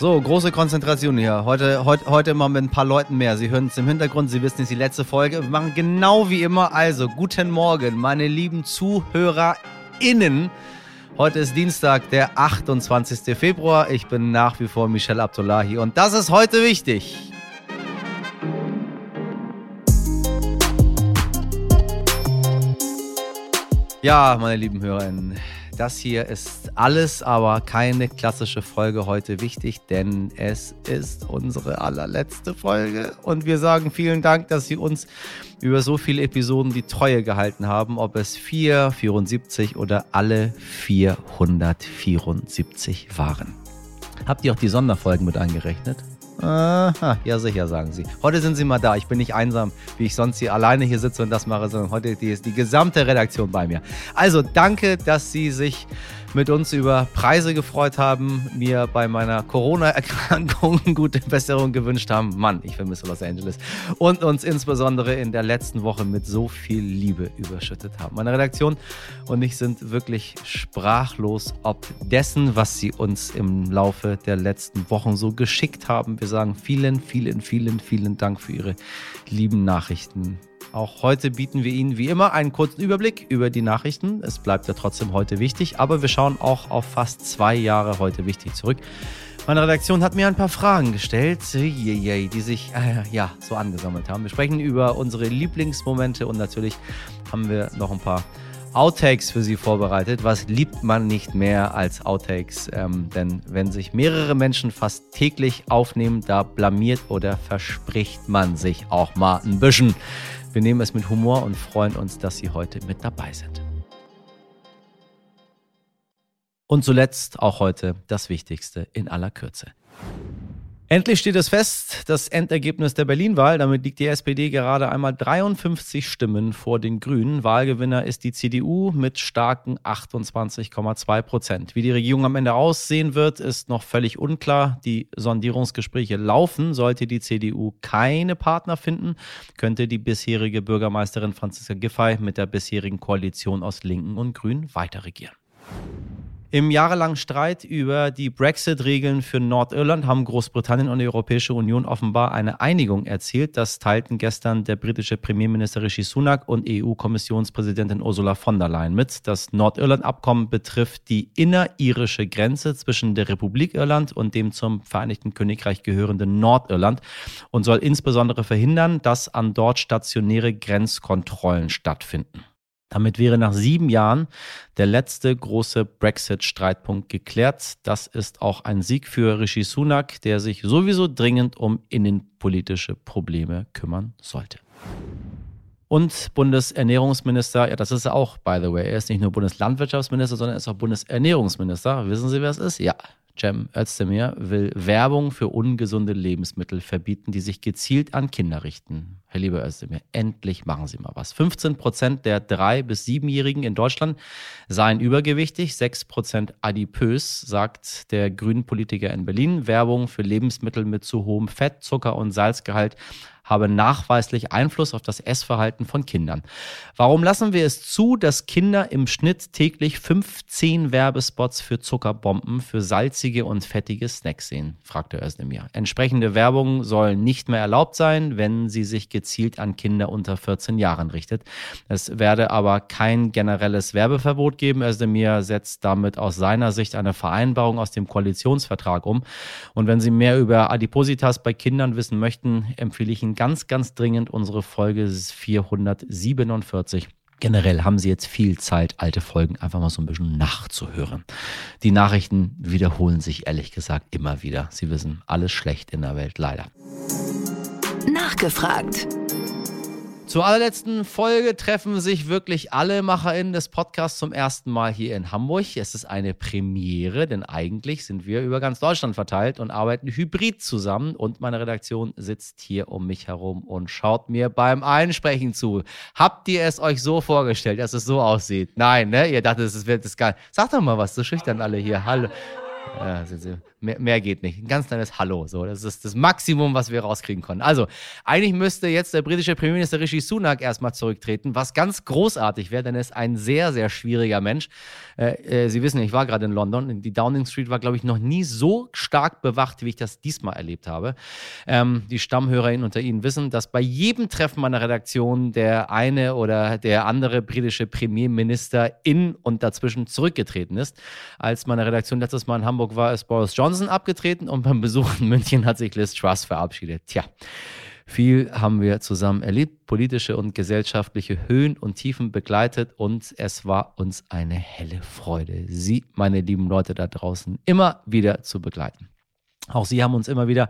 So, große Konzentration hier. Heute, heute, heute mal mit ein paar Leuten mehr. Sie hören es im Hintergrund, Sie wissen, es die letzte Folge. Wir machen genau wie immer. Also, guten Morgen, meine lieben ZuhörerInnen. Heute ist Dienstag, der 28. Februar. Ich bin nach wie vor Michel Abdullahi und das ist heute wichtig. Ja, meine lieben HörerInnen, das hier ist alles, aber keine klassische Folge heute wichtig, denn es ist unsere allerletzte Folge. Und wir sagen vielen Dank, dass Sie uns über so viele Episoden die Treue gehalten haben, ob es 4, 74 oder alle 474 waren. Habt ihr auch die Sonderfolgen mit eingerechnet? Aha, ja sicher, sagen sie. Heute sind sie mal da. Ich bin nicht einsam, wie ich sonst hier alleine hier sitze und das mache, sondern heute ist die gesamte Redaktion bei mir. Also danke, dass Sie sich mit uns über Preise gefreut haben, mir bei meiner Corona-Erkrankung gute Besserung gewünscht haben. Mann, ich vermisse Los Angeles. Und uns insbesondere in der letzten Woche mit so viel Liebe überschüttet haben. Meine Redaktion und ich sind wirklich sprachlos ob dessen, was sie uns im Laufe der letzten Wochen so geschickt haben. Wir sagen vielen, vielen, vielen, vielen Dank für Ihre lieben Nachrichten. Auch heute bieten wir Ihnen wie immer einen kurzen Überblick über die Nachrichten. Es bleibt ja trotzdem heute wichtig, aber wir schauen auch auf fast zwei Jahre heute wichtig zurück. Meine Redaktion hat mir ein paar Fragen gestellt, die sich äh, ja so angesammelt haben. Wir sprechen über unsere Lieblingsmomente und natürlich haben wir noch ein paar Outtakes für Sie vorbereitet. Was liebt man nicht mehr als Outtakes? Ähm, denn wenn sich mehrere Menschen fast täglich aufnehmen, da blamiert oder verspricht man sich auch mal ein bisschen. Wir nehmen es mit Humor und freuen uns, dass Sie heute mit dabei sind. Und zuletzt auch heute das Wichtigste in aller Kürze. Endlich steht es fest, das Endergebnis der Berlin-Wahl. Damit liegt die SPD gerade einmal 53 Stimmen vor den Grünen. Wahlgewinner ist die CDU mit starken 28,2 Prozent. Wie die Regierung am Ende aussehen wird, ist noch völlig unklar. Die Sondierungsgespräche laufen. Sollte die CDU keine Partner finden, könnte die bisherige Bürgermeisterin Franziska Giffey mit der bisherigen Koalition aus Linken und Grünen weiter regieren. Im jahrelangen Streit über die Brexit-Regeln für Nordirland haben Großbritannien und die Europäische Union offenbar eine Einigung erzielt. Das teilten gestern der britische Premierminister Rishi Sunak und EU-Kommissionspräsidentin Ursula von der Leyen mit. Das Nordirland-Abkommen betrifft die innerirische Grenze zwischen der Republik Irland und dem zum Vereinigten Königreich gehörenden Nordirland und soll insbesondere verhindern, dass an dort stationäre Grenzkontrollen stattfinden. Damit wäre nach sieben Jahren der letzte große Brexit-Streitpunkt geklärt. Das ist auch ein Sieg für Rishi Sunak, der sich sowieso dringend um innenpolitische Probleme kümmern sollte. Und Bundesernährungsminister, ja, das ist er auch, by the way. Er ist nicht nur Bundeslandwirtschaftsminister, sondern er ist auch Bundesernährungsminister. Wissen Sie, wer es ist? Ja, Cem Özdemir will Werbung für ungesunde Lebensmittel verbieten, die sich gezielt an Kinder richten. Herr lieber Özdemir, endlich machen Sie mal was. 15 Prozent der drei- bis siebenjährigen in Deutschland seien übergewichtig, 6 Prozent adipös, sagt der grünen Politiker in Berlin. Werbung für Lebensmittel mit zu hohem Fett, Zucker und Salzgehalt habe nachweislich Einfluss auf das Essverhalten von Kindern. Warum lassen wir es zu, dass Kinder im Schnitt täglich 15 Werbespots für Zuckerbomben, für salzige und fettige Snacks sehen? fragte Özdemir. Entsprechende Werbung soll nicht mehr erlaubt sein, wenn sie sich gezielt an Kinder unter 14 Jahren richtet. Es werde aber kein generelles Werbeverbot geben. Özdemir setzt damit aus seiner Sicht eine Vereinbarung aus dem Koalitionsvertrag um. Und wenn Sie mehr über Adipositas bei Kindern wissen möchten, empfehle ich Ihnen ganz, ganz dringend unsere Folge 447. Generell haben Sie jetzt viel Zeit, alte Folgen einfach mal so ein bisschen nachzuhören. Die Nachrichten wiederholen sich ehrlich gesagt immer wieder. Sie wissen, alles schlecht in der Welt, leider. Nachgefragt. Zur allerletzten Folge treffen sich wirklich alle MacherInnen des Podcasts zum ersten Mal hier in Hamburg. Es ist eine Premiere, denn eigentlich sind wir über ganz Deutschland verteilt und arbeiten hybrid zusammen. Und meine Redaktion sitzt hier um mich herum und schaut mir beim Einsprechen zu. Habt ihr es euch so vorgestellt, dass es so aussieht? Nein, ne? Ihr dachtet, es wird das geil. Sag doch mal was, so schüchtern alle hier. Hallo. Ja, mehr, mehr, geht nicht. Ein ganz kleines Hallo. So, das ist das Maximum, was wir rauskriegen konnten. Also, eigentlich müsste jetzt der britische Premierminister Rishi Sunak erstmal zurücktreten, was ganz großartig wäre, denn er ist ein sehr, sehr schwieriger Mensch. Äh, äh, Sie wissen, ich war gerade in London. Die Downing Street war, glaube ich, noch nie so stark bewacht, wie ich das diesmal erlebt habe. Ähm, die StammhörerInnen unter Ihnen wissen, dass bei jedem Treffen meiner Redaktion der eine oder der andere britische Premierminister in und dazwischen zurückgetreten ist. Als meine Redaktion letztes Mal in Hamburg war, ist Boris Johnson abgetreten und beim Besuch in München hat sich Liz Truss verabschiedet. Tja. Viel haben wir zusammen erlebt, politische und gesellschaftliche Höhen und Tiefen begleitet und es war uns eine helle Freude, Sie, meine lieben Leute da draußen, immer wieder zu begleiten. Auch Sie haben uns immer wieder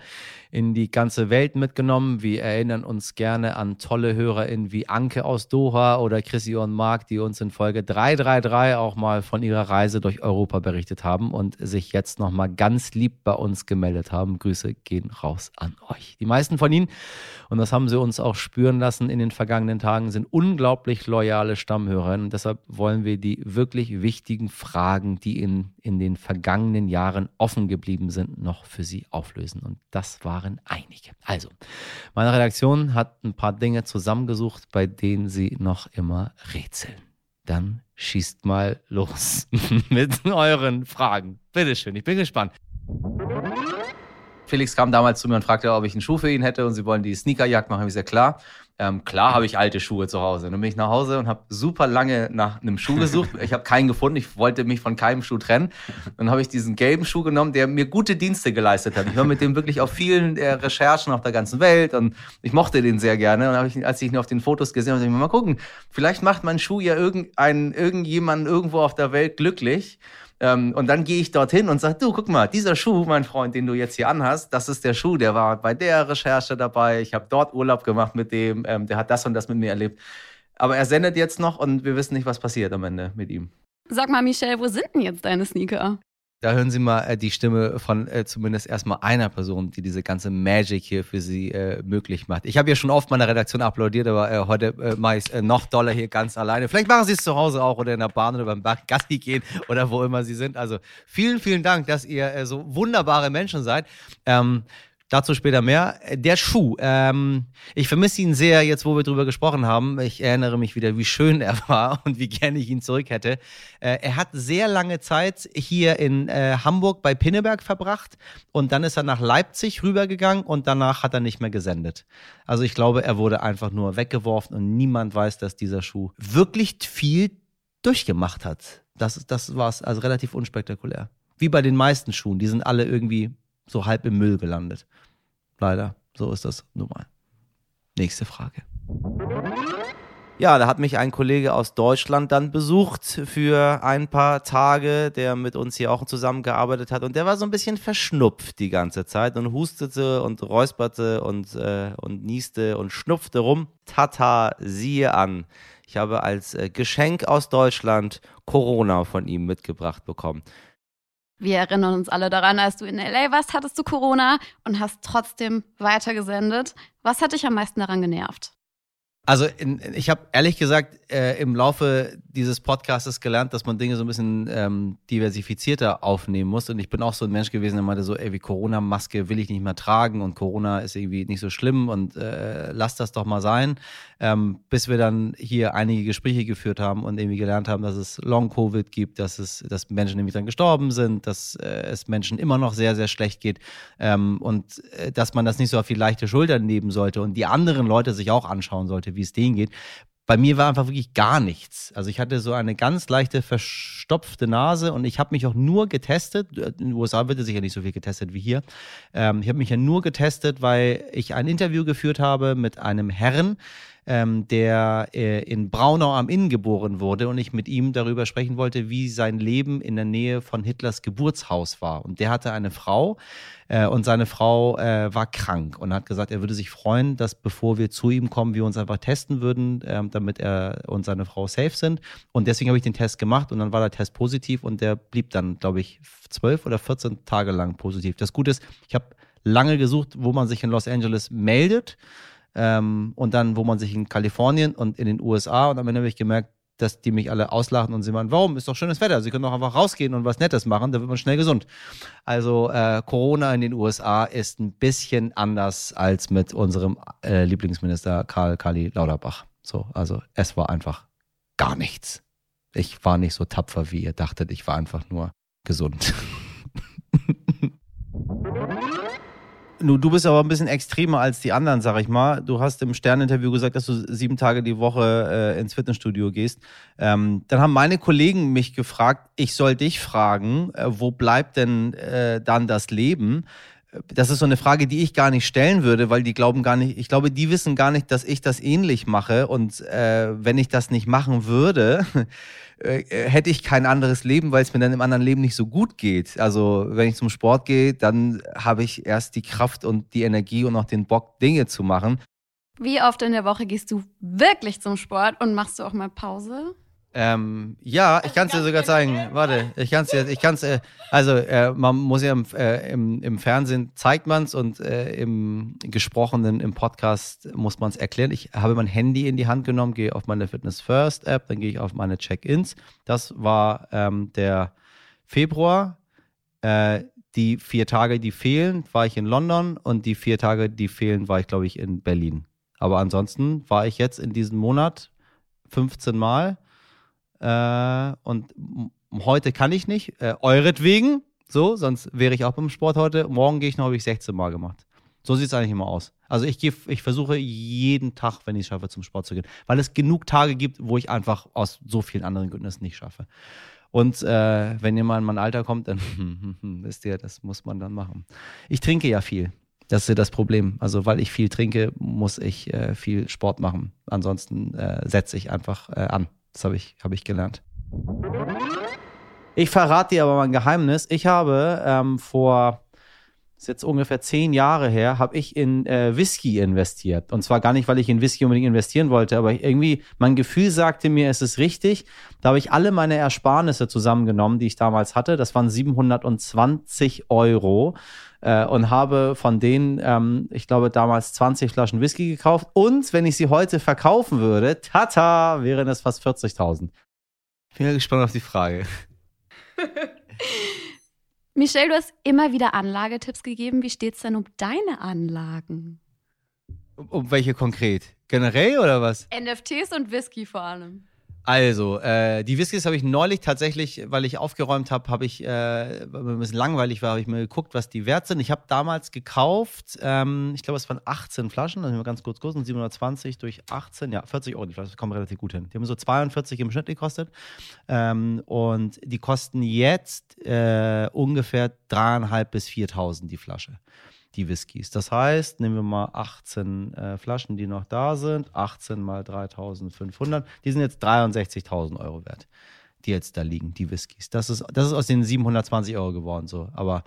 in die ganze Welt mitgenommen. Wir erinnern uns gerne an tolle HörerInnen wie Anke aus Doha oder Chrissy und Mark, die uns in Folge 333 auch mal von ihrer Reise durch Europa berichtet haben und sich jetzt nochmal ganz lieb bei uns gemeldet haben. Grüße gehen raus an euch. Die meisten von Ihnen, und das haben Sie uns auch spüren lassen in den vergangenen Tagen, sind unglaublich loyale Stammhörerinnen. Deshalb wollen wir die wirklich wichtigen Fragen, die in, in den vergangenen Jahren offen geblieben sind, noch für Sie auflösen. Und das war waren einige. Also, meine Redaktion hat ein paar Dinge zusammengesucht, bei denen sie noch immer rätseln. Dann schießt mal los mit euren Fragen. Bitteschön, ich bin gespannt. Felix kam damals zu mir und fragte, ob ich einen Schuh für ihn hätte und sie wollen die Sneakerjagd machen. Ich sehr klar. Ähm, klar habe ich alte Schuhe zu Hause. Dann bin ich nach Hause und habe super lange nach einem Schuh gesucht. Ich habe keinen gefunden. Ich wollte mich von keinem Schuh trennen. Dann habe ich diesen gelben Schuh genommen, der mir gute Dienste geleistet hat. Ich war mit dem wirklich auf vielen äh, Recherchen auf der ganzen Welt und ich mochte den sehr gerne. Und habe ich, als ich ihn auf den Fotos gesehen habe, habe ich mir mal gucken, vielleicht macht mein Schuh ja irgendein, irgendjemanden irgendwo auf der Welt glücklich. Ähm, und dann gehe ich dorthin und sage, du, guck mal, dieser Schuh, mein Freund, den du jetzt hier anhast, das ist der Schuh, der war bei der Recherche dabei. Ich habe dort Urlaub gemacht mit dem, ähm, der hat das und das mit mir erlebt. Aber er sendet jetzt noch und wir wissen nicht, was passiert am Ende mit ihm. Sag mal, Michelle, wo sind denn jetzt deine Sneaker? Da hören Sie mal äh, die Stimme von äh, zumindest erstmal einer Person, die diese ganze Magic hier für Sie äh, möglich macht. Ich habe ja schon oft meiner Redaktion applaudiert, aber äh, heute äh, mache ich es noch doller hier ganz alleine. Vielleicht machen Sie es zu Hause auch oder in der Bahn oder beim Gassi gehen oder wo immer Sie sind. Also vielen, vielen Dank, dass ihr so wunderbare Menschen seid. Ähm, Dazu später mehr. Der Schuh. Ähm, ich vermisse ihn sehr, jetzt wo wir drüber gesprochen haben. Ich erinnere mich wieder, wie schön er war und wie gerne ich ihn zurück hätte. Äh, er hat sehr lange Zeit hier in äh, Hamburg bei Pinneberg verbracht und dann ist er nach Leipzig rübergegangen und danach hat er nicht mehr gesendet. Also ich glaube, er wurde einfach nur weggeworfen und niemand weiß, dass dieser Schuh wirklich viel durchgemacht hat. Das, das war es also relativ unspektakulär. Wie bei den meisten Schuhen. Die sind alle irgendwie so halb im Müll gelandet. Leider, so ist das nun mal. Nächste Frage. Ja, da hat mich ein Kollege aus Deutschland dann besucht für ein paar Tage, der mit uns hier auch zusammengearbeitet hat. Und der war so ein bisschen verschnupft die ganze Zeit und hustete und räusperte und, äh, und nieste und schnupfte rum. Tata, siehe an. Ich habe als äh, Geschenk aus Deutschland Corona von ihm mitgebracht bekommen. Wir erinnern uns alle daran, als du in LA warst, hattest du Corona und hast trotzdem weitergesendet. Was hat dich am meisten daran genervt? Also in, ich habe ehrlich gesagt äh, im Laufe dieses Podcasts gelernt, dass man Dinge so ein bisschen ähm, diversifizierter aufnehmen muss. Und ich bin auch so ein Mensch gewesen, der meinte so, ey, wie Corona-Maske will ich nicht mehr tragen und Corona ist irgendwie nicht so schlimm und äh, lass das doch mal sein. Ähm, bis wir dann hier einige Gespräche geführt haben und irgendwie gelernt haben, dass es Long-Covid gibt, dass es, dass Menschen nämlich dann gestorben sind, dass äh, es Menschen immer noch sehr, sehr schlecht geht ähm, und äh, dass man das nicht so auf die leichte Schulter nehmen sollte und die anderen Leute sich auch anschauen sollte, wie es denen geht. Bei mir war einfach wirklich gar nichts. Also ich hatte so eine ganz leichte verstopfte Nase und ich habe mich auch nur getestet. In den USA wird es sicher nicht so viel getestet wie hier. Ähm, ich habe mich ja nur getestet, weil ich ein Interview geführt habe mit einem Herrn, ähm, der äh, in Braunau am Inn geboren wurde und ich mit ihm darüber sprechen wollte, wie sein Leben in der Nähe von Hitlers Geburtshaus war. Und der hatte eine Frau äh, und seine Frau äh, war krank und hat gesagt, er würde sich freuen, dass bevor wir zu ihm kommen, wir uns einfach testen würden, ähm, damit er und seine Frau safe sind. Und deswegen habe ich den Test gemacht und dann war der Test positiv und der blieb dann, glaube ich, zwölf oder 14 Tage lang positiv. Das Gute ist, ich habe lange gesucht, wo man sich in Los Angeles meldet ähm, und dann, wo man sich in Kalifornien und in den USA und am Ende habe ich gemerkt, dass die mich alle auslachen und sie meinen, warum? Ist doch schönes Wetter. Sie können doch einfach rausgehen und was Nettes machen, da wird man schnell gesund. Also äh, Corona in den USA ist ein bisschen anders als mit unserem äh, Lieblingsminister Karl Kali Lauterbach. So, also es war einfach gar nichts. Ich war nicht so tapfer, wie ihr dachtet. Ich war einfach nur gesund. Du, du bist aber ein bisschen extremer als die anderen, sag ich mal. Du hast im Sterninterview gesagt, dass du sieben Tage die Woche äh, ins Fitnessstudio gehst. Ähm, dann haben meine Kollegen mich gefragt, ich soll dich fragen, äh, wo bleibt denn äh, dann das Leben? Das ist so eine Frage, die ich gar nicht stellen würde, weil die glauben gar nicht, ich glaube, die wissen gar nicht, dass ich das ähnlich mache. Und äh, wenn ich das nicht machen würde, äh, hätte ich kein anderes Leben, weil es mir dann im anderen Leben nicht so gut geht. Also wenn ich zum Sport gehe, dann habe ich erst die Kraft und die Energie und auch den Bock, Dinge zu machen. Wie oft in der Woche gehst du wirklich zum Sport und machst du auch mal Pause? Ähm, ja, ich kann es dir sogar zeigen. Warte, ich kann es dir, ich kann es, äh, also äh, man muss ja im, äh, im, im Fernsehen zeigt man es und äh, im gesprochenen, im Podcast muss man es erklären. Ich habe mein Handy in die Hand genommen, gehe auf meine Fitness First App, dann gehe ich auf meine Check-ins. Das war ähm, der Februar. Äh, die vier Tage, die fehlen, war ich in London und die vier Tage, die fehlen, war ich, glaube ich, in Berlin. Aber ansonsten war ich jetzt in diesem Monat 15 Mal äh, und heute kann ich nicht, äh, euretwegen, so, sonst wäre ich auch beim Sport heute. Morgen gehe ich noch, habe ich 16 Mal gemacht. So sieht es eigentlich immer aus. Also ich, geh, ich versuche jeden Tag, wenn ich es schaffe, zum Sport zu gehen, weil es genug Tage gibt, wo ich einfach aus so vielen anderen Gründen es nicht schaffe. Und äh, wenn jemand in mein Alter kommt, dann wisst ihr, das muss man dann machen. Ich trinke ja viel. Das ist ja das Problem. Also weil ich viel trinke, muss ich äh, viel Sport machen. Ansonsten äh, setze ich einfach äh, an. Das habe ich, hab ich gelernt. Ich verrate dir aber mal ein Geheimnis. Ich habe ähm, vor, das ist jetzt ungefähr zehn Jahre her, habe ich in äh, Whisky investiert. Und zwar gar nicht, weil ich in Whisky unbedingt investieren wollte, aber irgendwie, mein Gefühl sagte mir, es ist richtig. Da habe ich alle meine Ersparnisse zusammengenommen, die ich damals hatte. Das waren 720 Euro äh, und habe von denen, ähm, ich glaube, damals 20 Flaschen Whisky gekauft. Und wenn ich sie heute verkaufen würde, tata, wären es fast 40.000. Bin ja gespannt auf die Frage. Michelle, du hast immer wieder Anlagetipps gegeben. Wie steht es denn um deine Anlagen? Um, um welche konkret? Generell oder was? NFTs und Whisky vor allem. Also, äh, die Whiskys habe ich neulich tatsächlich, weil ich aufgeräumt habe, habe ich, äh, weil mir ein bisschen langweilig war, habe ich mir geguckt, was die wert sind. Ich habe damals gekauft, ähm, ich glaube, es waren 18 Flaschen, also ganz kurz gucken, 720 durch 18, ja, 40 Euro die Flasche, das kommt relativ gut hin. Die haben so 42 im Schnitt gekostet. Ähm, und die kosten jetzt äh, ungefähr dreieinhalb bis 4.000 die Flasche die Whiskys. Das heißt, nehmen wir mal 18 äh, Flaschen, die noch da sind, 18 mal 3500, die sind jetzt 63.000 Euro wert, die jetzt da liegen, die Whiskys. Das ist, das ist aus den 720 Euro geworden, so. Aber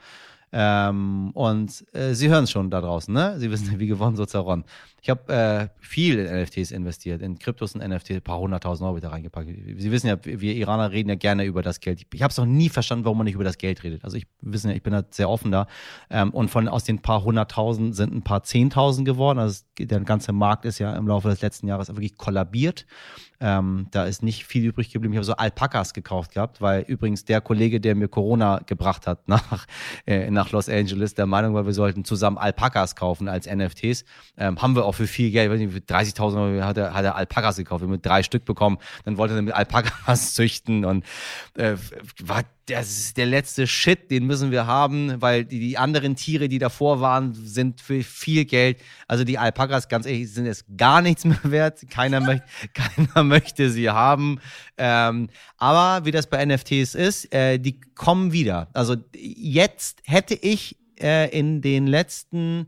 ähm, und äh, Sie hören es schon da draußen, ne? Sie wissen, wie gewonnen so zerronnen. Ich habe äh, viel in NFTs investiert, in Kryptos und NFTs, ein paar hunderttausend Euro wieder reingepackt. Sie wissen ja, wir Iraner reden ja gerne über das Geld. Ich habe es noch nie verstanden, warum man nicht über das Geld redet. Also ich wissen ja, ich bin da sehr offen da. Ähm, und von aus den paar hunderttausend sind ein paar zehntausend geworden. Also der ganze Markt ist ja im Laufe des letzten Jahres wirklich kollabiert. Ähm, da ist nicht viel übrig geblieben. Ich habe so Alpakas gekauft gehabt, weil übrigens der Kollege, der mir Corona gebracht hat nach, äh, nach Los Angeles, der Meinung war, wir sollten zusammen Alpakas kaufen als NFTs. Ähm, haben wir auch für viel Geld, für 30.000 Euro hat er, hat er Alpakas gekauft. Wir haben drei Stück bekommen. Dann wollte er mit Alpakas züchten und äh, war das ist der letzte Shit, den müssen wir haben, weil die, die, anderen Tiere, die davor waren, sind für viel Geld. Also die Alpakas, ganz ehrlich, sind jetzt gar nichts mehr wert. Keiner, möcht, keiner möchte sie haben. Ähm, aber wie das bei NFTs ist, äh, die kommen wieder. Also jetzt hätte ich äh, in den letzten,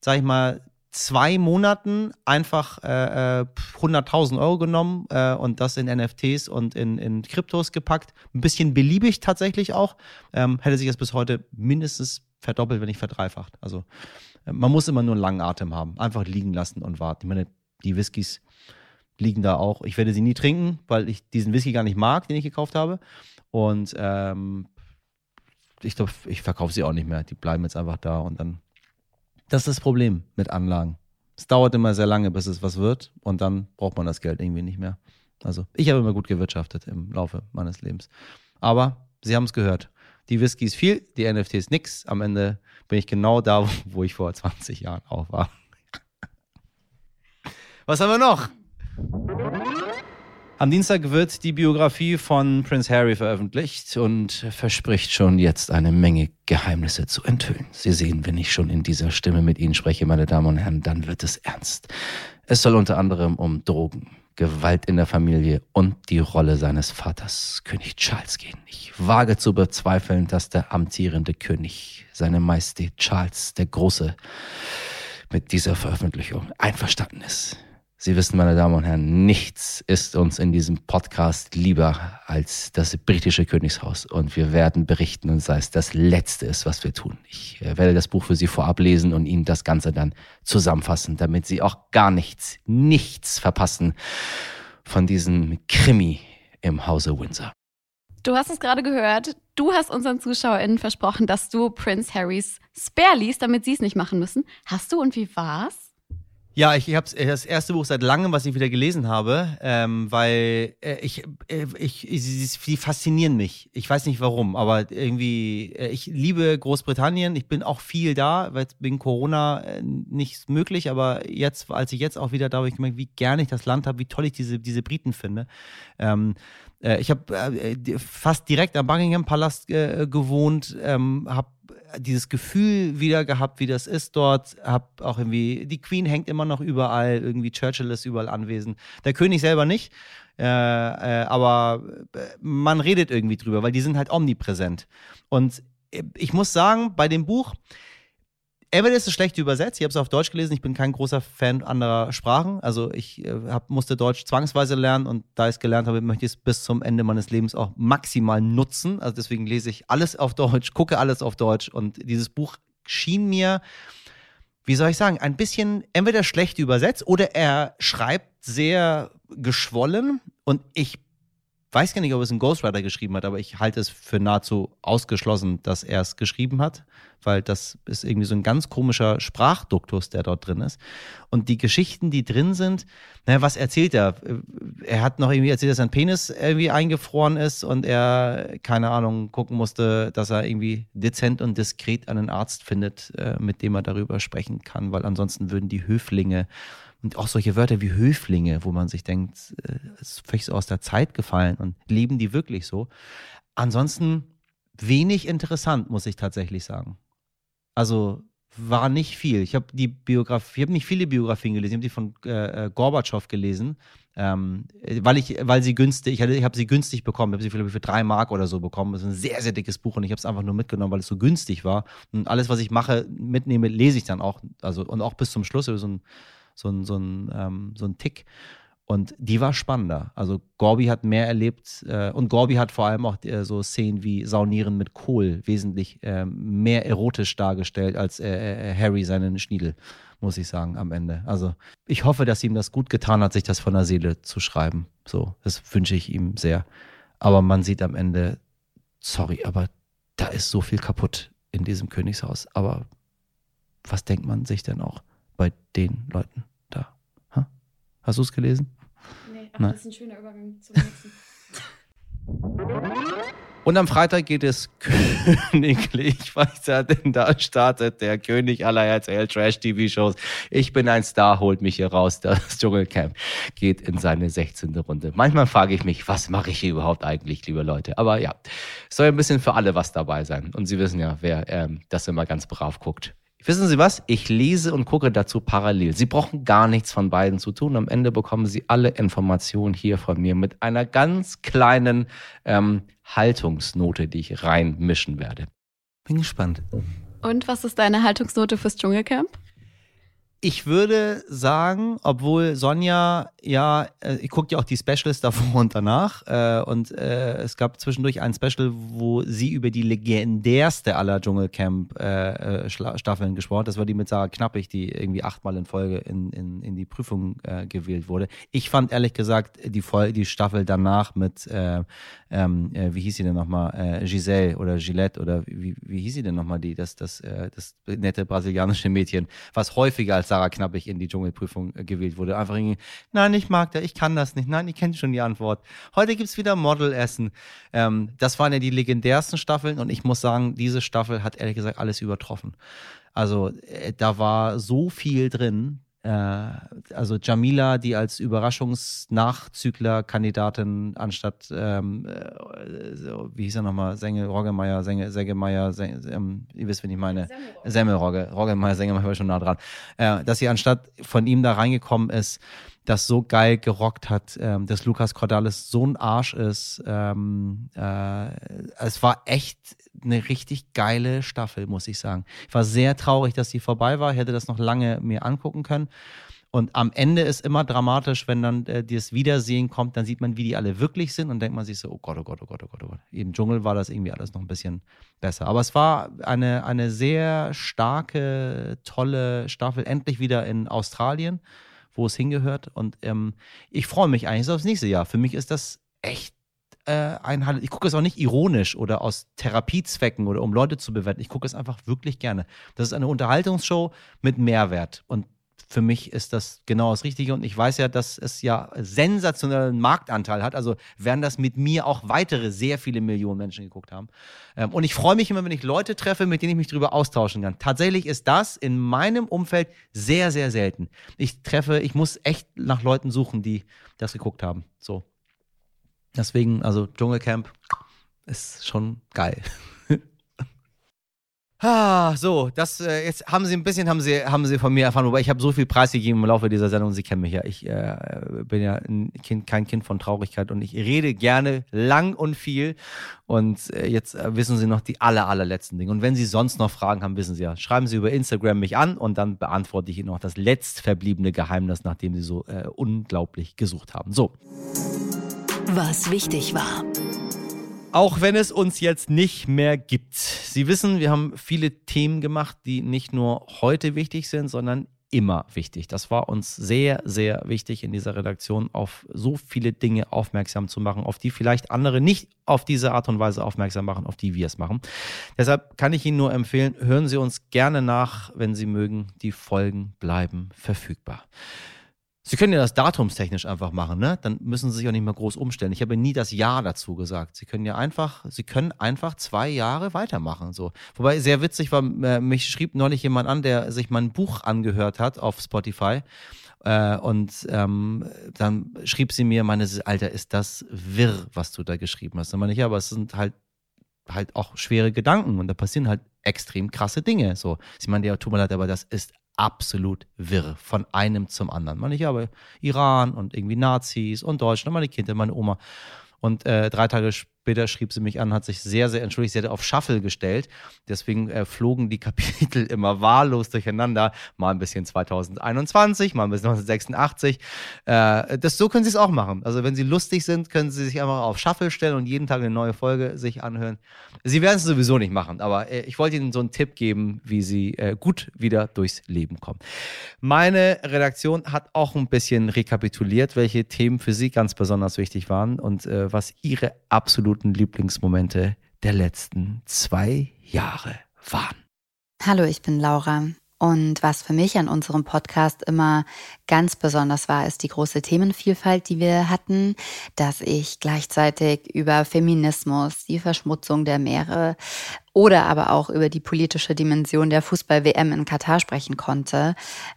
sag ich mal, zwei Monaten einfach äh, 100.000 äh, Euro genommen äh, und das in NFTs und in, in Kryptos gepackt. Ein bisschen beliebig tatsächlich auch. Ähm, hätte sich das bis heute mindestens verdoppelt, wenn nicht verdreifacht. Also äh, man muss immer nur einen langen Atem haben. Einfach liegen lassen und warten. Ich meine, die Whiskys liegen da auch. Ich werde sie nie trinken, weil ich diesen Whisky gar nicht mag, den ich gekauft habe. Und ähm, ich glaube, ich verkaufe sie auch nicht mehr. Die bleiben jetzt einfach da und dann das ist das Problem mit Anlagen. Es dauert immer sehr lange, bis es was wird und dann braucht man das Geld irgendwie nicht mehr. Also ich habe immer gut gewirtschaftet im Laufe meines Lebens. Aber Sie haben es gehört. Die Whisky ist viel, die NFT ist nix. Am Ende bin ich genau da, wo ich vor 20 Jahren auch war. Was haben wir noch? Am Dienstag wird die Biografie von Prince Harry veröffentlicht und verspricht schon jetzt eine Menge Geheimnisse zu enthüllen. Sie sehen, wenn ich schon in dieser Stimme mit Ihnen spreche, meine Damen und Herren, dann wird es ernst. Es soll unter anderem um Drogen, Gewalt in der Familie und die Rolle seines Vaters, König Charles, gehen. Ich wage zu bezweifeln, dass der amtierende König, seine Majestät Charles der Große, mit dieser Veröffentlichung einverstanden ist. Sie wissen, meine Damen und Herren, nichts ist uns in diesem Podcast lieber als das britische Königshaus. Und wir werden berichten und sei es das Letzte ist, was wir tun. Ich äh, werde das Buch für Sie vorab lesen und Ihnen das Ganze dann zusammenfassen, damit Sie auch gar nichts, nichts verpassen von diesem Krimi im Hause Windsor. Du hast es gerade gehört. Du hast unseren ZuschauerInnen versprochen, dass du Prince Harrys Spare liest, damit sie es nicht machen müssen. Hast du und wie war's? Ja, ich, ich habe das erste Buch seit langem, was ich wieder gelesen habe, ähm, weil äh, ich, äh, ich, sie, sie faszinieren mich. Ich weiß nicht warum, aber irgendwie, äh, ich liebe Großbritannien. Ich bin auch viel da, weil wegen Corona äh, nicht möglich, aber jetzt, als ich jetzt auch wieder da habe, ich gemerkt, wie gerne ich das Land habe, wie toll ich diese, diese Briten finde. Ähm, äh, ich habe äh, fast direkt am Buckingham Palast gewohnt, ähm, habe dieses Gefühl wieder gehabt, wie das ist dort. Hab auch irgendwie, die Queen hängt immer noch überall, irgendwie Churchill ist überall anwesend. Der König selber nicht. Äh, äh, aber äh, man redet irgendwie drüber, weil die sind halt omnipräsent. Und äh, ich muss sagen, bei dem Buch, Entweder ist es schlecht übersetzt, ich habe es auf Deutsch gelesen, ich bin kein großer Fan anderer Sprachen. Also ich äh, hab, musste Deutsch zwangsweise lernen und da ich es gelernt habe, möchte ich es bis zum Ende meines Lebens auch maximal nutzen. Also deswegen lese ich alles auf Deutsch, gucke alles auf Deutsch und dieses Buch schien mir, wie soll ich sagen, ein bisschen entweder schlecht übersetzt oder er schreibt sehr geschwollen und ich weiß gar nicht, ob es ein Ghostwriter geschrieben hat, aber ich halte es für nahezu ausgeschlossen, dass er es geschrieben hat, weil das ist irgendwie so ein ganz komischer Sprachduktus, der dort drin ist. Und die Geschichten, die drin sind, naja, was erzählt er? Er hat noch irgendwie erzählt, dass sein Penis irgendwie eingefroren ist und er, keine Ahnung, gucken musste, dass er irgendwie dezent und diskret einen Arzt findet, äh, mit dem er darüber sprechen kann, weil ansonsten würden die Höflinge und auch solche Wörter wie Höflinge, wo man sich denkt, äh, ist völlig so aus der Zeit gefallen und leben die wirklich so. Ansonsten wenig interessant, muss ich tatsächlich sagen. Also war nicht viel. Ich habe die Biografie, ich habe nicht viele Biografien gelesen, ich habe die von äh, äh, Gorbatschow gelesen, ähm, weil ich, weil sie günstig, ich, ich habe sie günstig bekommen, ich habe sie für, für drei Mark oder so bekommen. Das ist ein sehr, sehr dickes Buch und ich habe es einfach nur mitgenommen, weil es so günstig war. Und alles, was ich mache, mitnehme, lese ich dann auch. Also und auch bis zum Schluss. So ein so ein, so ein, ähm, so ein Tick. Und die war spannender. Also Gorby hat mehr erlebt äh, und Gorby hat vor allem auch äh, so Szenen wie Saunieren mit Kohl wesentlich äh, mehr erotisch dargestellt als äh, äh, Harry seinen Schniedel, muss ich sagen, am Ende. Also ich hoffe, dass ihm das gut getan hat, sich das von der Seele zu schreiben. So, das wünsche ich ihm sehr. Aber man sieht am Ende, sorry, aber da ist so viel kaputt in diesem Königshaus. Aber was denkt man sich denn auch? bei den Leuten? Hast du es gelesen? Nee, Nein. das ist ein schöner Übergang zum nächsten. Und am Freitag geht es königlich weiter, denn da startet der König aller RTL Trash-TV-Shows. Ich bin ein Star, holt mich hier raus. Das Dschungelcamp geht in seine 16. Runde. Manchmal frage ich mich, was mache ich hier überhaupt eigentlich, liebe Leute? Aber ja, es soll ein bisschen für alle was dabei sein. Und Sie wissen ja, wer ähm, das immer ganz brav guckt. Wissen Sie was? Ich lese und gucke dazu parallel. Sie brauchen gar nichts von beiden zu tun. Am Ende bekommen Sie alle Informationen hier von mir mit einer ganz kleinen ähm, Haltungsnote, die ich reinmischen werde. Bin gespannt. Und was ist deine Haltungsnote fürs Dschungelcamp? Ich würde sagen, obwohl Sonja, ja, äh, ich gucke ja auch die Specials davor und danach. Äh, und äh, es gab zwischendurch ein Special, wo sie über die legendärste aller Dschungelcamp-Staffeln gesprochen hat. Das war die mit Sarah Knappig, die irgendwie achtmal in Folge in, in, in die Prüfung gewählt wurde. Ich fand ehrlich gesagt die, Vol die Staffel danach mit, äh, ähm, wie hieß sie denn nochmal, äh, Giselle oder Gillette oder wie, wie hieß sie denn nochmal, die, das, das, das nette brasilianische Mädchen, was häufiger als Sarah Knappig in die Dschungelprüfung äh, gewählt wurde. Einfach irgendwie, nein, ich mag da, ich kann das nicht. Nein, ich kenne schon die Antwort. Heute gibt es wieder Modelessen. Ähm, das waren ja die legendärsten Staffeln und ich muss sagen, diese Staffel hat ehrlich gesagt alles übertroffen. Also äh, da war so viel drin also Jamila, die als Überraschungsnachzügler-Kandidatin anstatt, ähm, äh, wie hieß er nochmal, Senge, Roggemeier, Senge, Seggemeier, Senge, ähm, ihr wisst, wen ich meine, Semmelrogge, Roggemeier, Sengemeier war schon nah dran, äh, dass sie anstatt von ihm da reingekommen ist, das so geil gerockt hat, ähm, dass Lukas Cordalis so ein Arsch ist. Ähm, äh, es war echt eine richtig geile Staffel, muss ich sagen. Ich war sehr traurig, dass sie vorbei war. Ich hätte das noch lange mir angucken können. Und am Ende ist immer dramatisch, wenn dann äh, das Wiedersehen kommt, dann sieht man, wie die alle wirklich sind und denkt man sich so, oh Gott, oh Gott, oh Gott, oh Gott, oh Gott. Im Dschungel war das irgendwie alles noch ein bisschen besser. Aber es war eine, eine sehr starke, tolle Staffel, endlich wieder in Australien wo es hingehört. Und ähm, ich freue mich eigentlich aufs nächste Jahr. Für mich ist das echt äh, ein Highlight. Ich gucke es auch nicht ironisch oder aus Therapiezwecken oder um Leute zu bewerten. Ich gucke es einfach wirklich gerne. Das ist eine Unterhaltungsshow mit Mehrwert. Und für mich ist das genau das Richtige. Und ich weiß ja, dass es ja sensationellen Marktanteil hat. Also werden das mit mir auch weitere sehr viele Millionen Menschen geguckt haben. Ähm, und ich freue mich immer, wenn ich Leute treffe, mit denen ich mich darüber austauschen kann. Tatsächlich ist das in meinem Umfeld sehr, sehr selten. Ich treffe, ich muss echt nach Leuten suchen, die das geguckt haben. So. Deswegen, also Dschungelcamp ist schon geil. Ah, so, das äh, jetzt haben Sie ein bisschen haben Sie haben Sie von mir erfahren, wobei ich habe so viel preisgegeben im Laufe dieser Sendung. Sie kennen mich ja. Ich äh, bin ja kind, kein Kind von Traurigkeit und ich rede gerne lang und viel. Und äh, jetzt äh, wissen Sie noch die aller allerletzten Dinge. Und wenn Sie sonst noch Fragen haben, wissen Sie ja, schreiben Sie über Instagram mich an und dann beantworte ich Ihnen noch das letztverbliebene Geheimnis, nachdem Sie so äh, unglaublich gesucht haben. So. Was wichtig war auch wenn es uns jetzt nicht mehr gibt. Sie wissen, wir haben viele Themen gemacht, die nicht nur heute wichtig sind, sondern immer wichtig. Das war uns sehr, sehr wichtig in dieser Redaktion, auf so viele Dinge aufmerksam zu machen, auf die vielleicht andere nicht auf diese Art und Weise aufmerksam machen, auf die wir es machen. Deshalb kann ich Ihnen nur empfehlen, hören Sie uns gerne nach, wenn Sie mögen. Die Folgen bleiben verfügbar. Sie können ja das datumstechnisch einfach machen, ne? Dann müssen Sie sich auch nicht mehr groß umstellen. Ich habe nie das Jahr dazu gesagt. Sie können ja einfach, Sie können einfach zwei Jahre weitermachen. So. Wobei sehr witzig war, äh, mich schrieb neulich jemand an, der sich mein Buch angehört hat auf Spotify. Äh, und ähm, dann schrieb sie mir, meine, Alter, ist das wirr, was du da geschrieben hast. Dann meine ich, ja, aber es sind halt halt auch schwere Gedanken und da passieren halt extrem krasse Dinge. So, sie meinte, ja, tut mir leid, aber das ist absolut wirr, von einem zum anderen. Man ich habe Iran und irgendwie Nazis und Deutschland, meine Kinder, meine Oma. Und äh, drei Tage später schrieb sie mich an, hat sich sehr, sehr entschuldigt. Sie hatte auf Shuffle gestellt. Deswegen äh, flogen die Kapitel immer wahllos durcheinander. Mal ein bisschen 2021, mal ein bisschen 1986. Äh, das, so können sie es auch machen. Also wenn sie lustig sind, können sie sich einfach auf Shuffle stellen und jeden Tag eine neue Folge sich anhören. Sie werden es sowieso nicht machen, aber äh, ich wollte Ihnen so einen Tipp geben, wie Sie äh, gut wieder durchs Leben kommen. Meine Redaktion hat auch ein bisschen rekapituliert, welche Themen für Sie ganz besonders wichtig waren und äh, was Ihre absoluten Lieblingsmomente der letzten zwei Jahre waren. Hallo, ich bin Laura. Und was für mich an unserem Podcast immer ganz besonders war, ist die große Themenvielfalt, die wir hatten, dass ich gleichzeitig über Feminismus, die Verschmutzung der Meere oder aber auch über die politische Dimension der Fußball-WM in Katar sprechen konnte.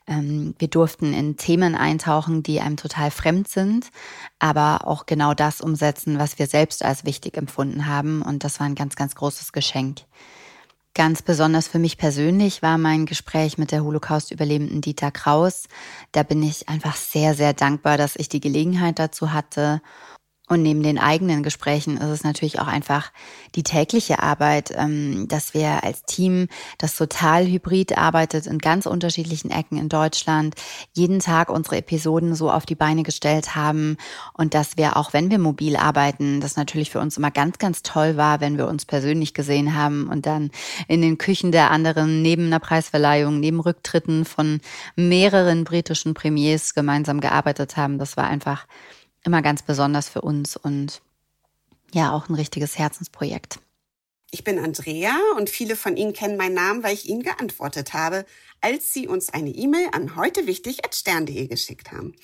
Ähm, wir durften in Themen eintauchen, die einem total fremd sind, aber auch genau das umsetzen, was wir selbst als wichtig empfunden haben. Und das war ein ganz, ganz großes Geschenk. Ganz besonders für mich persönlich war mein Gespräch mit der Holocaust-Überlebenden Dieter Kraus. Da bin ich einfach sehr, sehr dankbar, dass ich die Gelegenheit dazu hatte und neben den eigenen Gesprächen ist es natürlich auch einfach die tägliche Arbeit, ähm, dass wir als Team, das total hybrid arbeitet in ganz unterschiedlichen Ecken in Deutschland, jeden Tag unsere Episoden so auf die Beine gestellt haben und dass wir auch wenn wir mobil arbeiten, das natürlich für uns immer ganz, ganz toll war, wenn wir uns persönlich gesehen haben und dann in den Küchen der anderen neben einer Preisverleihung, neben Rücktritten von mehreren britischen Premiers gemeinsam gearbeitet haben. Das war einfach immer ganz besonders für uns und ja, auch ein richtiges Herzensprojekt. Ich bin Andrea und viele von Ihnen kennen meinen Namen, weil ich Ihnen geantwortet habe, als Sie uns eine E-Mail an heute wichtig stern.de geschickt haben.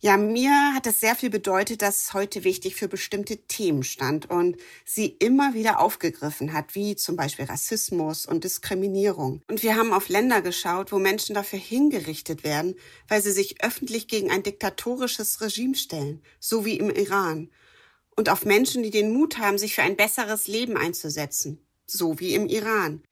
Ja, mir hat es sehr viel bedeutet, dass heute wichtig für bestimmte Themen stand und sie immer wieder aufgegriffen hat, wie zum Beispiel Rassismus und Diskriminierung. Und wir haben auf Länder geschaut, wo Menschen dafür hingerichtet werden, weil sie sich öffentlich gegen ein diktatorisches Regime stellen, so wie im Iran. Und auf Menschen, die den Mut haben, sich für ein besseres Leben einzusetzen, so wie im Iran.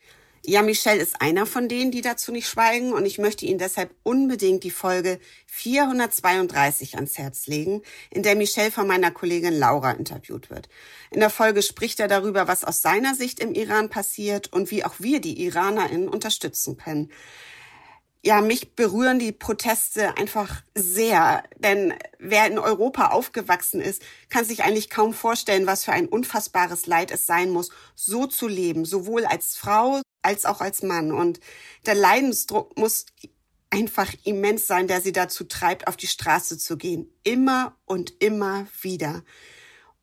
Ja, Michelle ist einer von denen, die dazu nicht schweigen und ich möchte Ihnen deshalb unbedingt die Folge 432 ans Herz legen, in der Michelle von meiner Kollegin Laura interviewt wird. In der Folge spricht er darüber, was aus seiner Sicht im Iran passiert und wie auch wir die IranerInnen unterstützen können ja, mich berühren die Proteste einfach sehr. Denn wer in Europa aufgewachsen ist, kann sich eigentlich kaum vorstellen, was für ein unfassbares Leid es sein muss, so zu leben, sowohl als Frau als auch als Mann. Und der Leidensdruck muss einfach immens sein, der sie dazu treibt, auf die Straße zu gehen. Immer und immer wieder.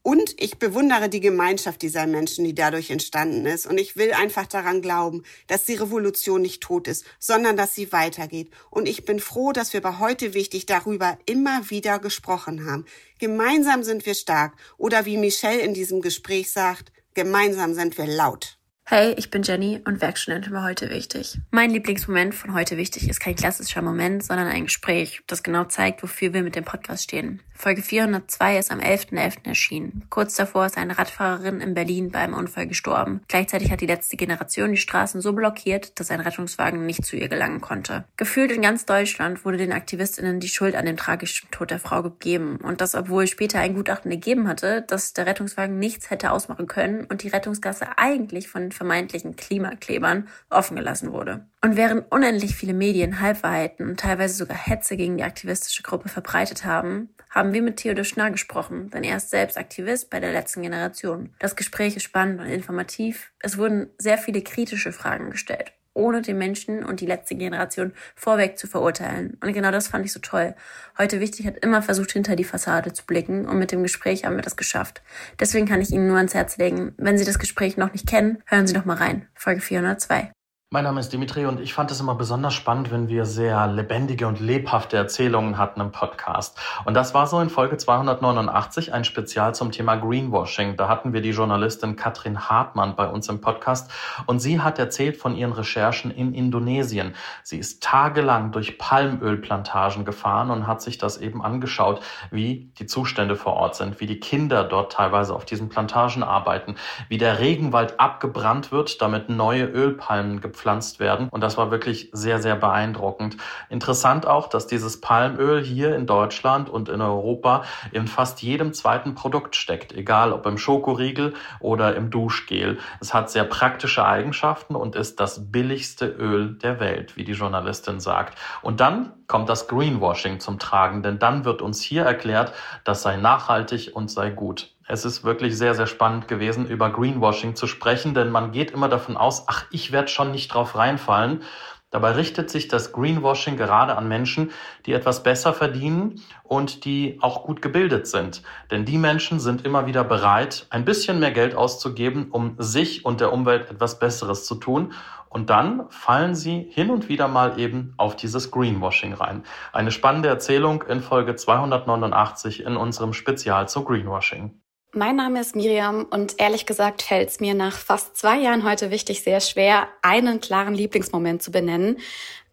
Und ich bewundere die Gemeinschaft dieser Menschen, die dadurch entstanden ist. Und ich will einfach daran glauben, dass die Revolution nicht tot ist, sondern dass sie weitergeht. Und ich bin froh, dass wir bei heute wichtig darüber immer wieder gesprochen haben. Gemeinsam sind wir stark. Oder wie Michelle in diesem Gespräch sagt, gemeinsam sind wir laut. Hey, ich bin Jenny und Werkstudentin bei Heute Wichtig. Mein Lieblingsmoment von Heute Wichtig ist kein klassischer Moment, sondern ein Gespräch, das genau zeigt, wofür wir mit dem Podcast stehen. Folge 402 ist am 11.11. .11. erschienen. Kurz davor ist eine Radfahrerin in Berlin bei einem Unfall gestorben. Gleichzeitig hat die letzte Generation die Straßen so blockiert, dass ein Rettungswagen nicht zu ihr gelangen konnte. Gefühlt in ganz Deutschland wurde den AktivistInnen die Schuld an dem tragischen Tod der Frau gegeben. Und das, obwohl später ein Gutachten ergeben hatte, dass der Rettungswagen nichts hätte ausmachen können und die Rettungsgasse eigentlich von den vermeintlichen Klimaklebern offen gelassen wurde. Und während unendlich viele Medien Halbwahrheiten und teilweise sogar Hetze gegen die aktivistische Gruppe verbreitet haben, haben wir mit Theodor Schnarr gesprochen, denn er ist selbst Aktivist bei der letzten Generation. Das Gespräch ist spannend und informativ. Es wurden sehr viele kritische Fragen gestellt, ohne den Menschen und die letzte Generation vorweg zu verurteilen. Und genau das fand ich so toll. Heute wichtig hat immer versucht, hinter die Fassade zu blicken und mit dem Gespräch haben wir das geschafft. Deswegen kann ich Ihnen nur ans Herz legen, wenn Sie das Gespräch noch nicht kennen, hören Sie doch mal rein. Folge 402. Mein Name ist Dimitri und ich fand es immer besonders spannend, wenn wir sehr lebendige und lebhafte Erzählungen hatten im Podcast. Und das war so in Folge 289 ein Spezial zum Thema Greenwashing. Da hatten wir die Journalistin Katrin Hartmann bei uns im Podcast und sie hat erzählt von ihren Recherchen in Indonesien. Sie ist tagelang durch Palmölplantagen gefahren und hat sich das eben angeschaut, wie die Zustände vor Ort sind, wie die Kinder dort teilweise auf diesen Plantagen arbeiten, wie der Regenwald abgebrannt wird, damit neue Ölpalmen gepflanzt gepflanzt werden. Und das war wirklich sehr, sehr beeindruckend. Interessant auch, dass dieses Palmöl hier in Deutschland und in Europa in fast jedem zweiten Produkt steckt, egal ob im Schokoriegel oder im Duschgel. Es hat sehr praktische Eigenschaften und ist das billigste Öl der Welt, wie die Journalistin sagt. Und dann kommt das Greenwashing zum Tragen, denn dann wird uns hier erklärt, das sei nachhaltig und sei gut. Es ist wirklich sehr, sehr spannend gewesen, über Greenwashing zu sprechen, denn man geht immer davon aus, ach, ich werde schon nicht drauf reinfallen. Dabei richtet sich das Greenwashing gerade an Menschen, die etwas besser verdienen und die auch gut gebildet sind. Denn die Menschen sind immer wieder bereit, ein bisschen mehr Geld auszugeben, um sich und der Umwelt etwas Besseres zu tun. Und dann fallen sie hin und wieder mal eben auf dieses Greenwashing rein. Eine spannende Erzählung in Folge 289 in unserem Spezial zu Greenwashing. Mein Name ist Miriam und ehrlich gesagt fällt es mir nach fast zwei Jahren heute wichtig sehr schwer, einen klaren Lieblingsmoment zu benennen.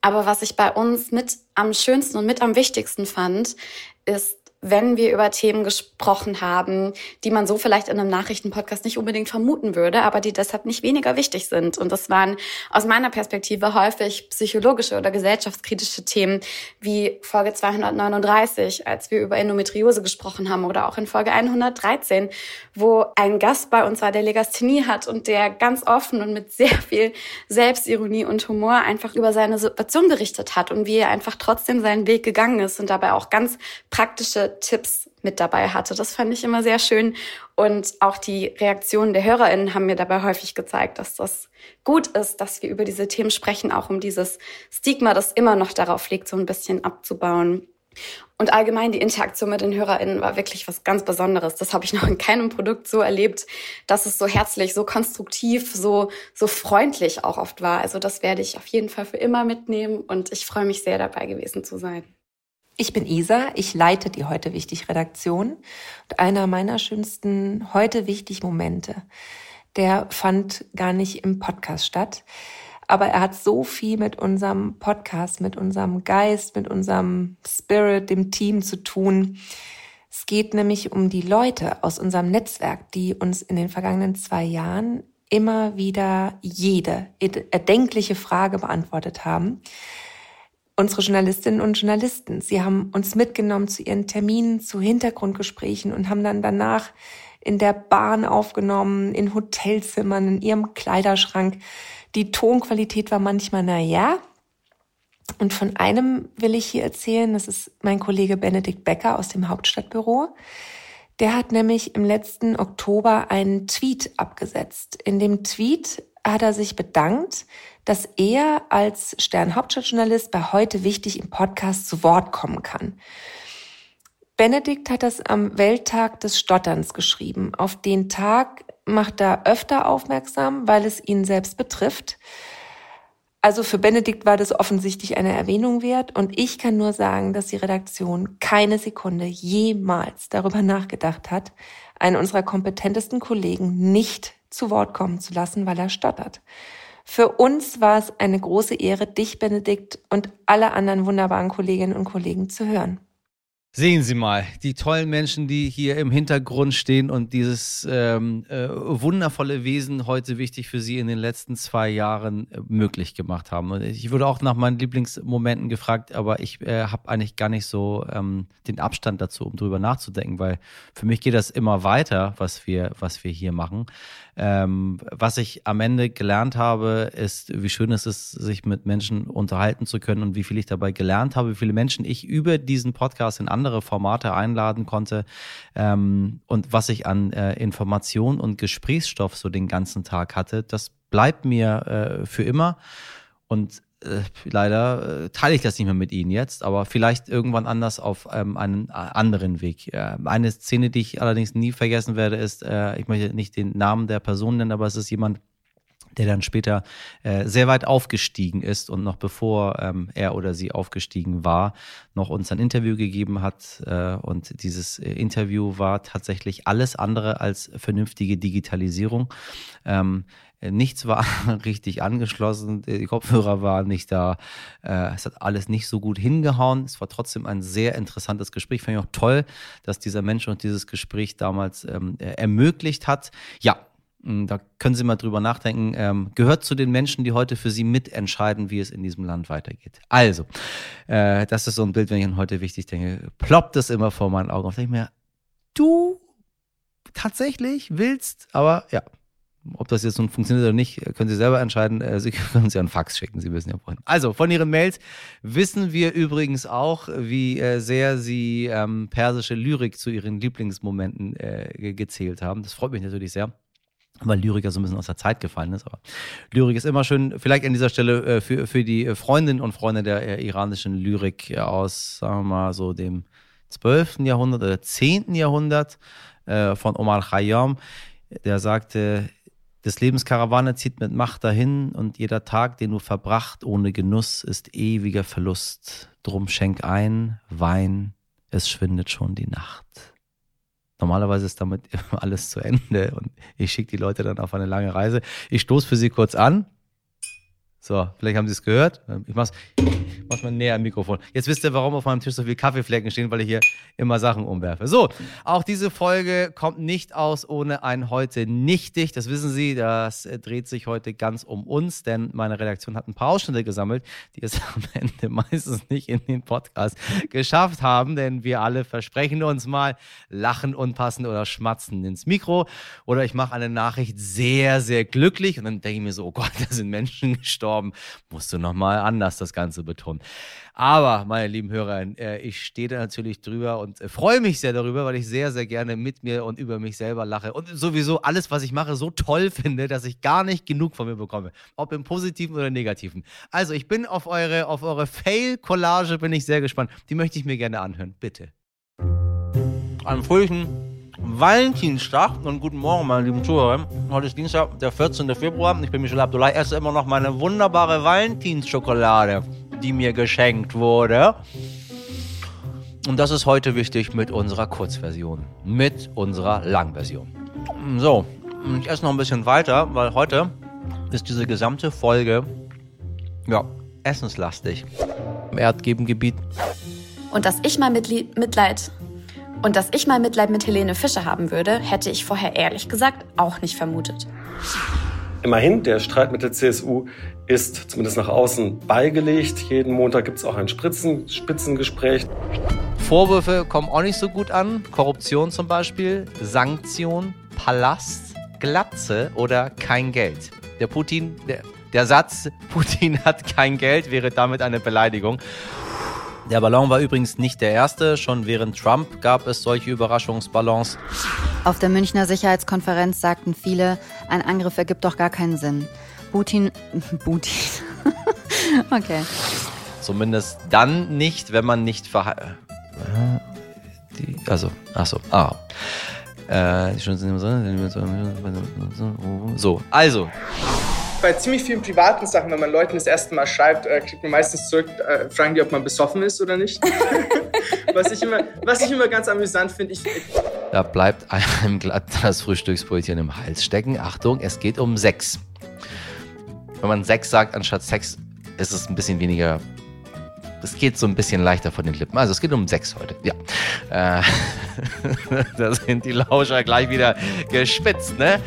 Aber was ich bei uns mit am schönsten und mit am wichtigsten fand, ist wenn wir über Themen gesprochen haben, die man so vielleicht in einem Nachrichtenpodcast nicht unbedingt vermuten würde, aber die deshalb nicht weniger wichtig sind. Und das waren aus meiner Perspektive häufig psychologische oder gesellschaftskritische Themen wie Folge 239, als wir über Endometriose gesprochen haben, oder auch in Folge 113, wo ein Gast bei uns war, der Legasthenie hat und der ganz offen und mit sehr viel Selbstironie und Humor einfach über seine Situation berichtet hat und wie er einfach trotzdem seinen Weg gegangen ist und dabei auch ganz praktische Tipps mit dabei hatte. Das fand ich immer sehr schön. Und auch die Reaktionen der HörerInnen haben mir dabei häufig gezeigt, dass das gut ist, dass wir über diese Themen sprechen, auch um dieses Stigma, das immer noch darauf liegt, so ein bisschen abzubauen. Und allgemein die Interaktion mit den HörerInnen war wirklich was ganz Besonderes. Das habe ich noch in keinem Produkt so erlebt, dass es so herzlich, so konstruktiv, so, so freundlich auch oft war. Also das werde ich auf jeden Fall für immer mitnehmen und ich freue mich sehr dabei gewesen zu sein. Ich bin Isa, ich leite die Heute Wichtig Redaktion. Und einer meiner schönsten Heute Wichtig Momente, der fand gar nicht im Podcast statt, aber er hat so viel mit unserem Podcast, mit unserem Geist, mit unserem Spirit, dem Team zu tun. Es geht nämlich um die Leute aus unserem Netzwerk, die uns in den vergangenen zwei Jahren immer wieder jede erdenkliche Frage beantwortet haben unsere Journalistinnen und Journalisten. Sie haben uns mitgenommen zu ihren Terminen, zu Hintergrundgesprächen und haben dann danach in der Bahn aufgenommen, in Hotelzimmern, in ihrem Kleiderschrank. Die Tonqualität war manchmal, na ja. Und von einem will ich hier erzählen, das ist mein Kollege Benedikt Becker aus dem Hauptstadtbüro. Der hat nämlich im letzten Oktober einen Tweet abgesetzt. In dem Tweet hat er sich bedankt, dass er als Stern-Hauptstadtjournalist bei heute wichtig im Podcast zu Wort kommen kann. Benedikt hat das am Welttag des Stotterns geschrieben. Auf den Tag macht er öfter aufmerksam, weil es ihn selbst betrifft. Also für Benedikt war das offensichtlich eine Erwähnung wert und ich kann nur sagen, dass die Redaktion keine Sekunde jemals darüber nachgedacht hat, einen unserer kompetentesten Kollegen nicht zu Wort kommen zu lassen, weil er stottert. Für uns war es eine große Ehre, dich, Benedikt, und alle anderen wunderbaren Kolleginnen und Kollegen zu hören. Sehen Sie mal, die tollen Menschen, die hier im Hintergrund stehen und dieses ähm, äh, wundervolle Wesen heute wichtig für Sie in den letzten zwei Jahren äh, möglich gemacht haben. Und ich wurde auch nach meinen Lieblingsmomenten gefragt, aber ich äh, habe eigentlich gar nicht so ähm, den Abstand dazu, um drüber nachzudenken, weil für mich geht das immer weiter, was wir, was wir hier machen. Ähm, was ich am Ende gelernt habe, ist, wie schön es ist, sich mit Menschen unterhalten zu können und wie viel ich dabei gelernt habe, wie viele Menschen ich über diesen Podcast in andere Formate einladen konnte ähm, und was ich an äh, Information und Gesprächsstoff so den ganzen Tag hatte. Das bleibt mir äh, für immer. Und äh, leider äh, teile ich das nicht mehr mit Ihnen jetzt, aber vielleicht irgendwann anders auf ähm, einen äh, anderen Weg. Äh, eine Szene, die ich allerdings nie vergessen werde, ist, äh, ich möchte nicht den Namen der Person nennen, aber es ist jemand, der dann später äh, sehr weit aufgestiegen ist und noch bevor ähm, er oder sie aufgestiegen war, noch uns ein Interview gegeben hat. Äh, und dieses äh, Interview war tatsächlich alles andere als vernünftige Digitalisierung. Ähm, Nichts war richtig angeschlossen, die Kopfhörer waren nicht da. Äh, es hat alles nicht so gut hingehauen. Es war trotzdem ein sehr interessantes Gespräch. Fand ich auch toll, dass dieser Mensch uns dieses Gespräch damals ähm, ermöglicht hat. Ja, da können Sie mal drüber nachdenken. Ähm, gehört zu den Menschen, die heute für Sie mitentscheiden, wie es in diesem Land weitergeht. Also, äh, das ist so ein Bild, wenn ich an heute wichtig denke, ploppt es immer vor meinen Augen. Und denke ich mir, du tatsächlich willst, aber ja, ob das jetzt nun funktioniert oder nicht, können Sie selber entscheiden. Äh, Sie können uns ja einen Fax schicken, Sie wissen ja wohin. Also, von Ihren Mails wissen wir übrigens auch, wie äh, sehr Sie ähm, persische Lyrik zu Ihren Lieblingsmomenten äh, gezählt haben. Das freut mich natürlich sehr weil Lyrik ja so ein bisschen aus der Zeit gefallen ist. Aber Lyrik ist immer schön. Vielleicht an dieser Stelle für, für die Freundinnen und Freunde der iranischen Lyrik aus, sagen wir mal, so dem 12. Jahrhundert oder 10. Jahrhundert von Omar Khayyam. Der sagte, des Lebens Karawane zieht mit Macht dahin und jeder Tag, den du verbracht ohne Genuss, ist ewiger Verlust. Drum schenk ein, Wein, es schwindet schon die Nacht. Normalerweise ist damit alles zu Ende und ich schicke die Leute dann auf eine lange Reise. Ich stoße für sie kurz an. So, vielleicht haben Sie es gehört. Ich mach's, mach's mal näher am Mikrofon. Jetzt wisst ihr, warum auf meinem Tisch so viele Kaffeeflecken stehen, weil ich hier immer Sachen umwerfe. So, auch diese Folge kommt nicht aus ohne ein heute nichtig. Das wissen Sie, das dreht sich heute ganz um uns, denn meine Redaktion hat ein paar Ausschnitte gesammelt, die es am Ende meistens nicht in den Podcast geschafft haben, denn wir alle versprechen uns mal, lachen und passen oder schmatzen ins Mikro. Oder ich mache eine Nachricht sehr, sehr glücklich und dann denke ich mir so, oh Gott, da sind Menschen gestorben gestorben. Musst du nochmal anders das Ganze betonen. Aber, meine lieben Hörer, äh, ich stehe da natürlich drüber und äh, freue mich sehr darüber, weil ich sehr, sehr gerne mit mir und über mich selber lache und sowieso alles, was ich mache, so toll finde, dass ich gar nicht genug von mir bekomme. Ob im Positiven oder Negativen. Also, ich bin auf eure, auf eure Fail-Collage, bin ich sehr gespannt. Die möchte ich mir gerne anhören. Bitte. Am fröhlichen Valentinstag und guten Morgen, meine lieben Zuhörer. Heute ist Dienstag, der 14. Februar. Ich bin Michel Abdullah. Esse immer noch meine wunderbare Valentinsschokolade, die mir geschenkt wurde. Und das ist heute wichtig mit unserer Kurzversion, mit unserer Langversion. So, ich esse noch ein bisschen weiter, weil heute ist diese gesamte Folge, ja, essenslastig. Im Erdgebengebiet. Und dass ich mal Mitleid und dass ich mal Mitleid mit Helene Fischer haben würde, hätte ich vorher ehrlich gesagt auch nicht vermutet. Immerhin, der Streit mit der CSU ist zumindest nach außen beigelegt. Jeden Montag gibt es auch ein Spritzen, Spitzengespräch. Vorwürfe kommen auch nicht so gut an. Korruption zum Beispiel, Sanktion, Palast, Glatze oder kein Geld. Der Putin, der, der Satz, Putin hat kein Geld, wäre damit eine Beleidigung. Der Ballon war übrigens nicht der erste. Schon während Trump gab es solche Überraschungsballons. Auf der Münchner Sicherheitskonferenz sagten viele, ein Angriff ergibt doch gar keinen Sinn. Putin. Putin. okay. Zumindest dann nicht, wenn man nicht verheiratet. Also, achso, ah. Äh, so, also bei ziemlich vielen privaten Sachen, wenn man Leuten das erste Mal schreibt, äh, kriegt man meistens zurück, äh, fragen die, ob man besoffen ist oder nicht. was, ich immer, was ich immer ganz amüsant finde. Da bleibt einem glatt das Frühstücksbrötchen im Hals stecken. Achtung, es geht um Sex. Wenn man Sex sagt anstatt Sex, ist es ein bisschen weniger. Es geht so ein bisschen leichter von den Lippen. Also es geht um Sex heute. Ja. Äh, da sind die Lauscher gleich wieder gespitzt, ne?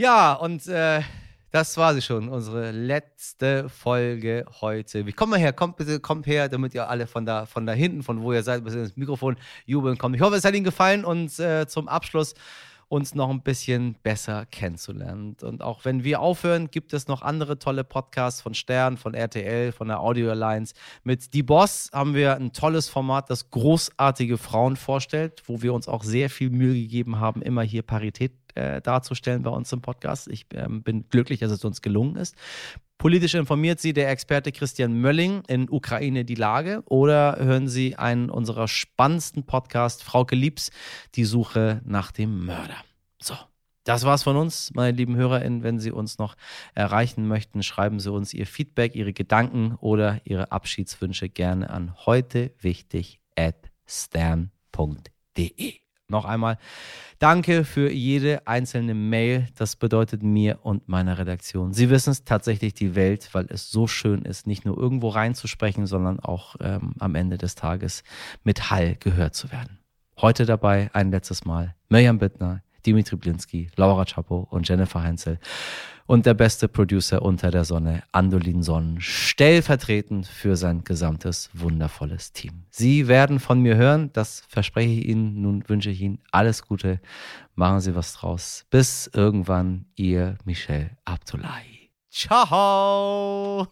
Ja, und äh, das war sie schon, unsere letzte Folge heute. Kommt mal her, kommt bitte, kommt her, damit ihr alle von da, von da hinten, von wo ihr seid, bis ins Mikrofon jubeln kommt. Ich hoffe, es hat Ihnen gefallen und äh, zum Abschluss uns noch ein bisschen besser kennenzulernen. Und auch wenn wir aufhören, gibt es noch andere tolle Podcasts von Stern, von RTL, von der Audio Alliance. Mit Die Boss haben wir ein tolles Format, das großartige Frauen vorstellt, wo wir uns auch sehr viel Mühe gegeben haben, immer hier Parität äh, darzustellen bei uns im Podcast. Ich ähm, bin glücklich, dass es uns gelungen ist. Politisch informiert Sie der Experte Christian Mölling in Ukraine die Lage oder hören Sie einen unserer spannendsten Podcasts, Frauke Liebs, die Suche nach dem Mörder. So. Das war's von uns, meine lieben HörerInnen. Wenn Sie uns noch erreichen möchten, schreiben Sie uns Ihr Feedback, Ihre Gedanken oder Ihre Abschiedswünsche gerne an heute wichtig at stern.de. Noch einmal danke für jede einzelne Mail. Das bedeutet mir und meiner Redaktion. Sie wissen es tatsächlich die Welt, weil es so schön ist, nicht nur irgendwo reinzusprechen, sondern auch ähm, am Ende des Tages mit Hall gehört zu werden. Heute dabei ein letztes Mal Mirjam Bittner, Dimitri Blinski, Laura Chapo und Jennifer Heinzel und der beste Producer unter der Sonne, Andolin Sonnen, stellvertretend für sein gesamtes wundervolles Team. Sie werden von mir hören, das verspreche ich Ihnen. Nun wünsche ich Ihnen alles Gute. Machen Sie was draus. Bis irgendwann, Ihr Michel Abdullahi. Ciao!